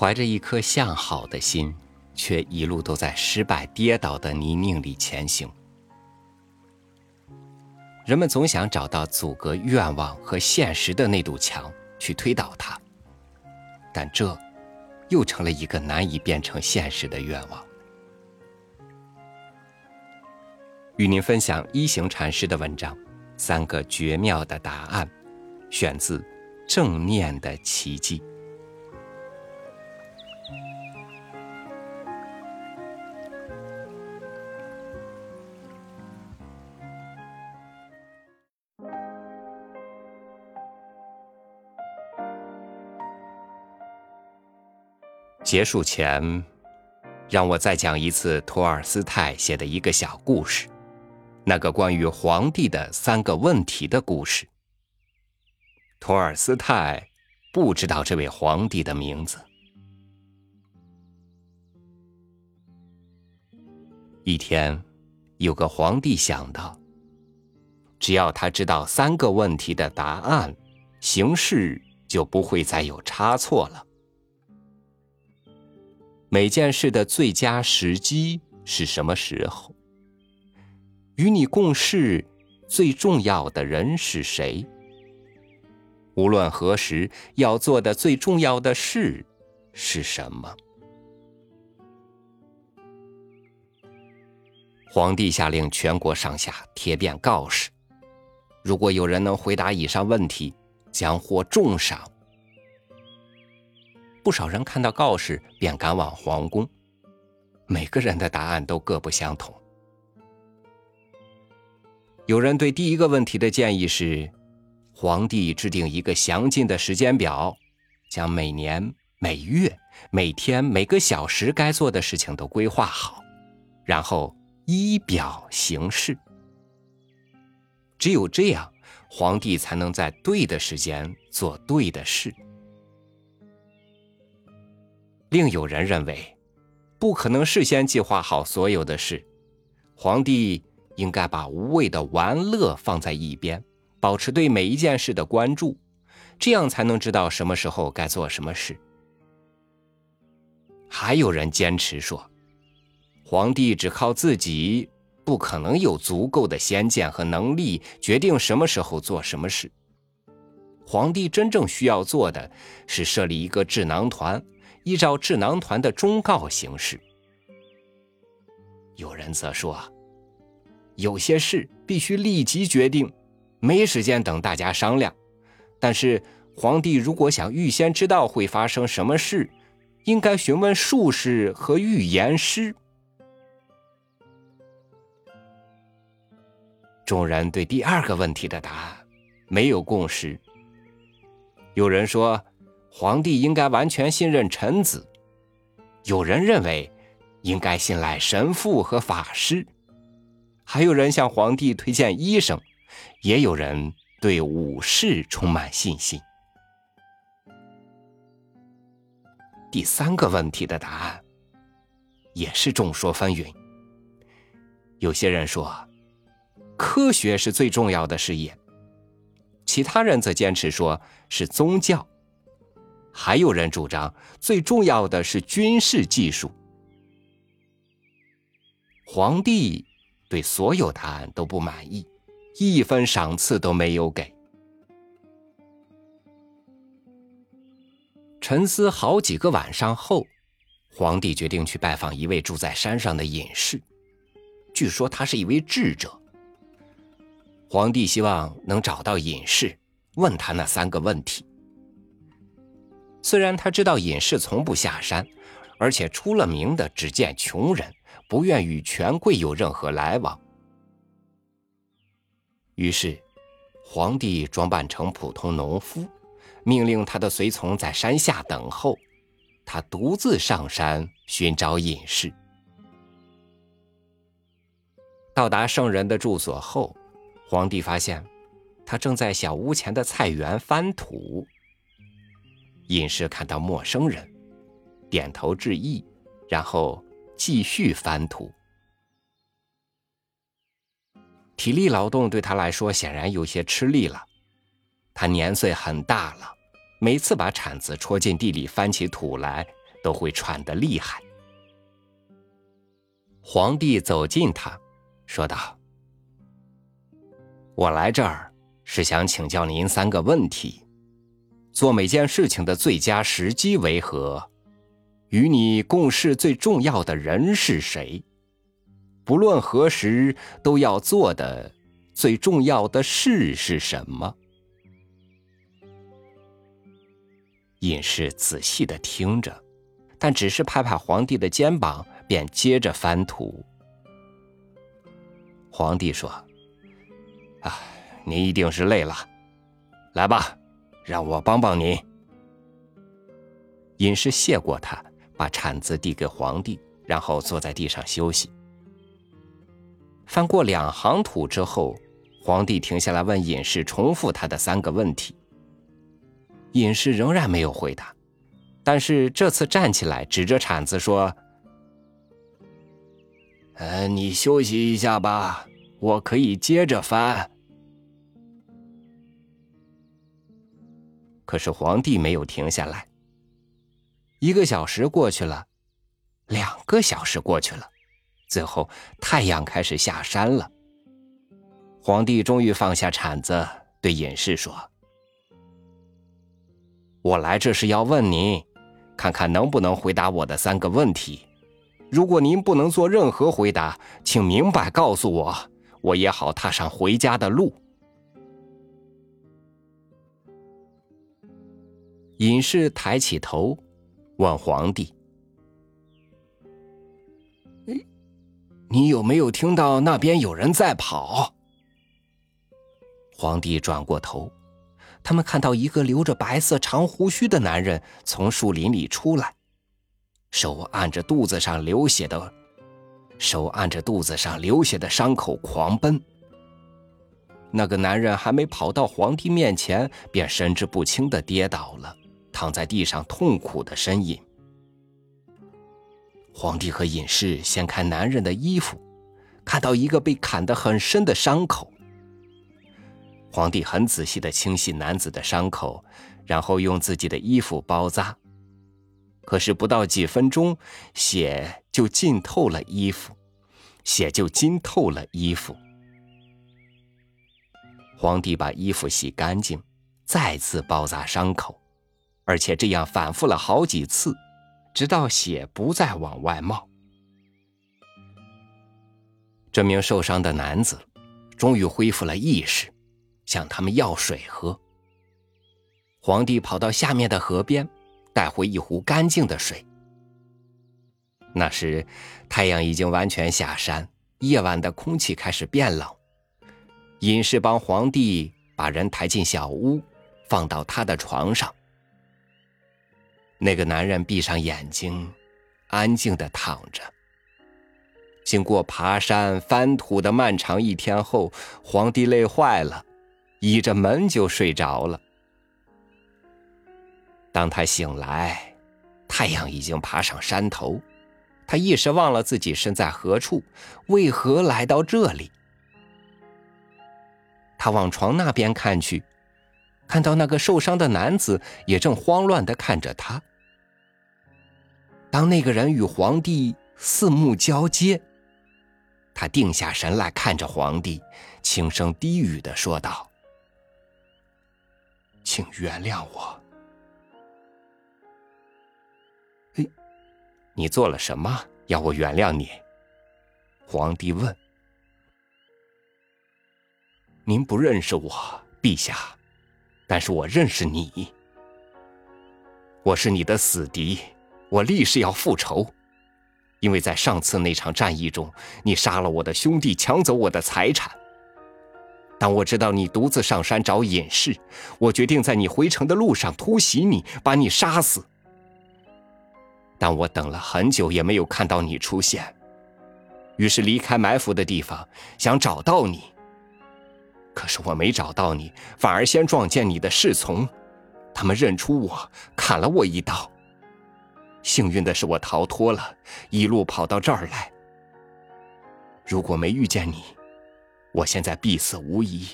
怀着一颗向好的心，却一路都在失败跌倒的泥泞里前行。人们总想找到阻隔愿望和现实的那堵墙，去推倒它，但这又成了一个难以变成现实的愿望。与您分享一行禅师的文章《三个绝妙的答案》，选自《正念的奇迹》。结束前，让我再讲一次托尔斯泰写的一个小故事，那个关于皇帝的三个问题的故事。托尔斯泰不知道这位皇帝的名字。一天，有个皇帝想到，只要他知道三个问题的答案，行事就不会再有差错了。每件事的最佳时机是什么时候？与你共事最重要的人是谁？无论何时要做的最重要的事是什么？皇帝下令全国上下贴遍告示，如果有人能回答以上问题，将获重赏。不少人看到告示便赶往皇宫，每个人的答案都各不相同。有人对第一个问题的建议是，皇帝制定一个详尽的时间表，将每年、每月、每天、每个小时该做的事情都规划好，然后依表行事。只有这样，皇帝才能在对的时间做对的事。另有人认为，不可能事先计划好所有的事，皇帝应该把无谓的玩乐放在一边，保持对每一件事的关注，这样才能知道什么时候该做什么事。还有人坚持说，皇帝只靠自己不可能有足够的先见和能力决定什么时候做什么事。皇帝真正需要做的是设立一个智囊团。依照智囊团的忠告行事。有人则说，有些事必须立即决定，没时间等大家商量。但是皇帝如果想预先知道会发生什么事，应该询问术士和预言师。众人对第二个问题的答案没有共识。有人说。皇帝应该完全信任臣子，有人认为应该信赖神父和法师，还有人向皇帝推荐医生，也有人对武士充满信心。第三个问题的答案也是众说纷纭。有些人说，科学是最重要的事业，其他人则坚持说是宗教。还有人主张最重要的是军事技术。皇帝对所有答案都不满意，一分赏赐都没有给。沉思好几个晚上后，皇帝决定去拜访一位住在山上的隐士，据说他是一位智者。皇帝希望能找到隐士，问他那三个问题。虽然他知道隐士从不下山，而且出了名的只见穷人，不愿与权贵有任何来往。于是，皇帝装扮成普通农夫，命令他的随从在山下等候，他独自上山寻找隐士。到达圣人的住所后，皇帝发现他正在小屋前的菜园翻土。隐士看到陌生人，点头致意，然后继续翻土。体力劳动对他来说显然有些吃力了，他年岁很大了，每次把铲子戳进地里翻起土来，都会喘得厉害。皇帝走近他，说道：“我来这儿是想请教您三个问题：做每件事情的最佳时机为何？与你共事最重要的人是谁？不论何时都要做的最重要的事是什么？”隐士仔细的听着，但只是拍拍皇帝的肩膀，便接着翻图。皇帝说：“啊，您一定是累了，来吧，让我帮帮您。”隐士谢过他，把铲子递给皇帝，然后坐在地上休息。翻过两行土之后，皇帝停下来问隐士，重复他的三个问题。隐士仍然没有回答，但是这次站起来，指着铲子说：“呃，你休息一下吧，我可以接着翻。”可是皇帝没有停下来。一个小时过去了，两个小时过去了，最后太阳开始下山了。皇帝终于放下铲子，对隐士说。我来这是要问您，看看能不能回答我的三个问题。如果您不能做任何回答，请明白告诉我，我也好踏上回家的路。隐士抬起头，问皇帝：“你有没有听到那边有人在跑？”皇帝转过头。他们看到一个留着白色长胡须的男人从树林里出来，手按着肚子上流血的，手按着肚子上流血的伤口狂奔。那个男人还没跑到皇帝面前，便神志不清的跌倒了，躺在地上痛苦的呻吟。皇帝和隐士掀开男人的衣服，看到一个被砍得很深的伤口。皇帝很仔细的清洗男子的伤口，然后用自己的衣服包扎。可是不到几分钟，血就浸透了衣服，血就浸透了衣服。皇帝把衣服洗干净，再次包扎伤口，而且这样反复了好几次，直到血不再往外冒。这名受伤的男子终于恢复了意识。向他们要水喝。皇帝跑到下面的河边，带回一壶干净的水。那时，太阳已经完全下山，夜晚的空气开始变冷。隐士帮皇帝把人抬进小屋，放到他的床上。那个男人闭上眼睛，安静的躺着。经过爬山翻土的漫长一天后，皇帝累坏了。倚着门就睡着了。当他醒来，太阳已经爬上山头，他一时忘了自己身在何处，为何来到这里。他往床那边看去，看到那个受伤的男子也正慌乱的看着他。当那个人与皇帝四目交接，他定下神来看着皇帝，轻声低语的说道。请原谅我。嘿，你做了什么？要我原谅你？皇帝问。您不认识我，陛下，但是我认识你。我是你的死敌，我立誓要复仇，因为在上次那场战役中，你杀了我的兄弟，抢走我的财产。当我知道你独自上山找隐士，我决定在你回城的路上突袭你，把你杀死。但我等了很久也没有看到你出现，于是离开埋伏的地方，想找到你。可是我没找到你，反而先撞见你的侍从，他们认出我，砍了我一刀。幸运的是我逃脱了，一路跑到这儿来。如果没遇见你，我现在必死无疑。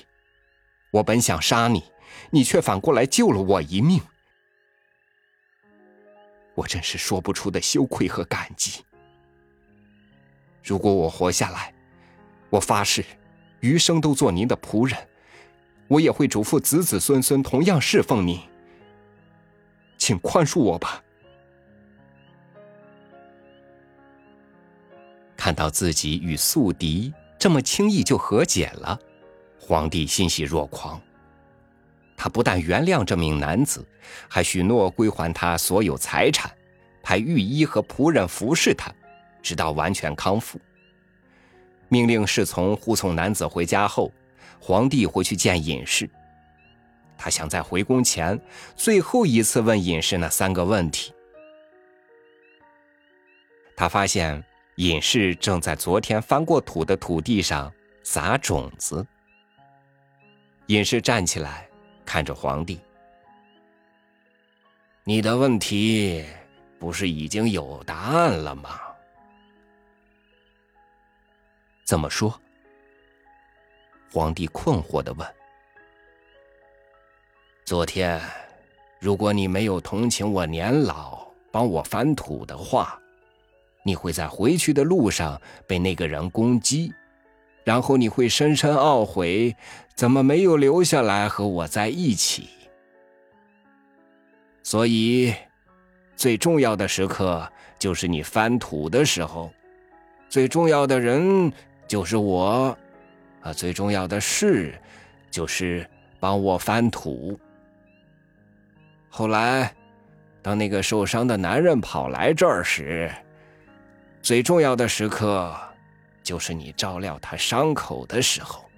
我本想杀你，你却反过来救了我一命。我真是说不出的羞愧和感激。如果我活下来，我发誓，余生都做您的仆人，我也会嘱咐子子孙孙同样侍奉您。请宽恕我吧。看到自己与宿敌这么轻易就和解了，皇帝欣喜若狂。他不但原谅这名男子，还许诺归还他所有财产，派御医和仆人服侍他，直到完全康复。命令侍从护送男子回家后，皇帝回去见隐士。他想在回宫前最后一次问隐士那三个问题。他发现隐士正在昨天翻过土的土地上撒种子。隐士站起来。看着皇帝，你的问题不是已经有答案了吗？怎么说？皇帝困惑的问。昨天，如果你没有同情我年老，帮我翻土的话，你会在回去的路上被那个人攻击。然后你会深深懊悔，怎么没有留下来和我在一起？所以，最重要的时刻就是你翻土的时候，最重要的人就是我，啊，最重要的事就是帮我翻土。后来，当那个受伤的男人跑来这儿时，最重要的时刻。就是你照料他伤口的时候，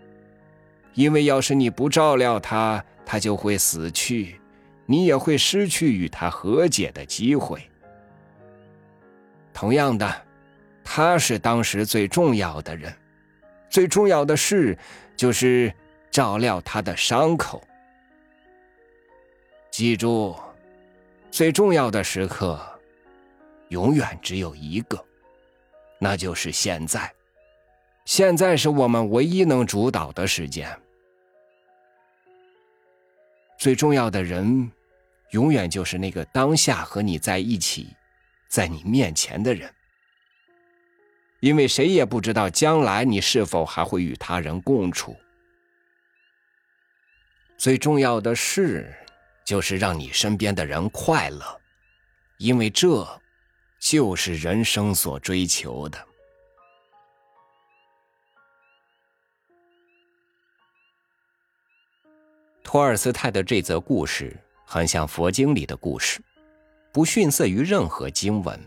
因为要是你不照料他，他就会死去，你也会失去与他和解的机会。同样的，他是当时最重要的人，最重要的事就是照料他的伤口。记住，最重要的时刻，永远只有一个，那就是现在。现在是我们唯一能主导的时间。最重要的人，永远就是那个当下和你在一起，在你面前的人。因为谁也不知道将来你是否还会与他人共处。最重要的事，就是让你身边的人快乐，因为这，就是人生所追求的。托尔斯泰的这则故事很像佛经里的故事，不逊色于任何经文。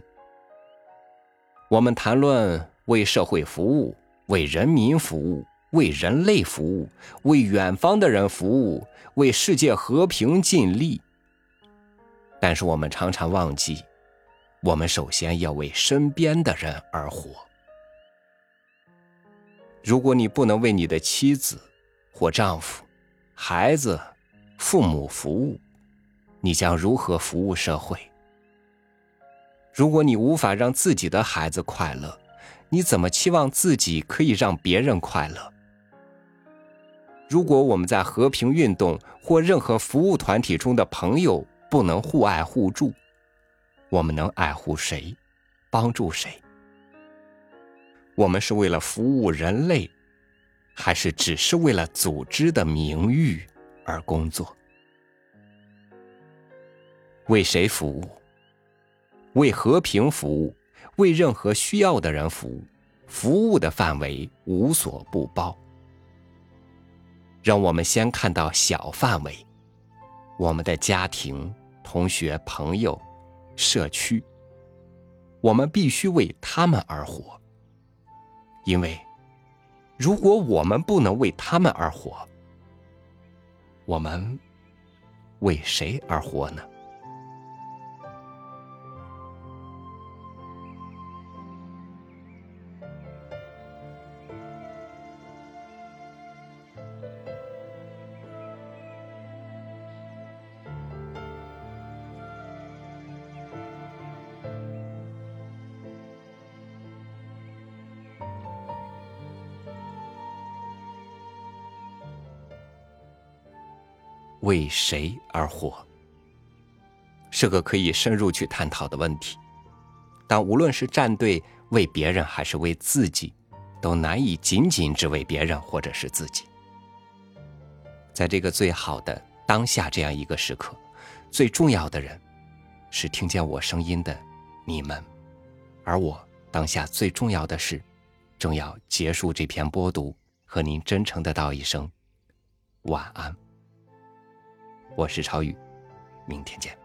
我们谈论为社会服务、为人民服务、为人类服务、为远方的人服务、为世界和平尽力，但是我们常常忘记，我们首先要为身边的人而活。如果你不能为你的妻子或丈夫，孩子、父母服务，你将如何服务社会？如果你无法让自己的孩子快乐，你怎么期望自己可以让别人快乐？如果我们在和平运动或任何服务团体中的朋友不能互爱互助，我们能爱护谁，帮助谁？我们是为了服务人类。还是只是为了组织的名誉而工作？为谁服务？为和平服务，为任何需要的人服务，服务的范围无所不包。让我们先看到小范围：我们的家庭、同学、朋友、社区。我们必须为他们而活，因为。如果我们不能为他们而活，我们为谁而活呢？为谁而活？是个可以深入去探讨的问题。但无论是站队为别人，还是为自己，都难以仅仅只为别人或者是自己。在这个最好的当下这样一个时刻，最重要的人是听见我声音的你们，而我当下最重要的是，正要结束这篇播读，和您真诚的道一声晚安。我是超宇，明天见。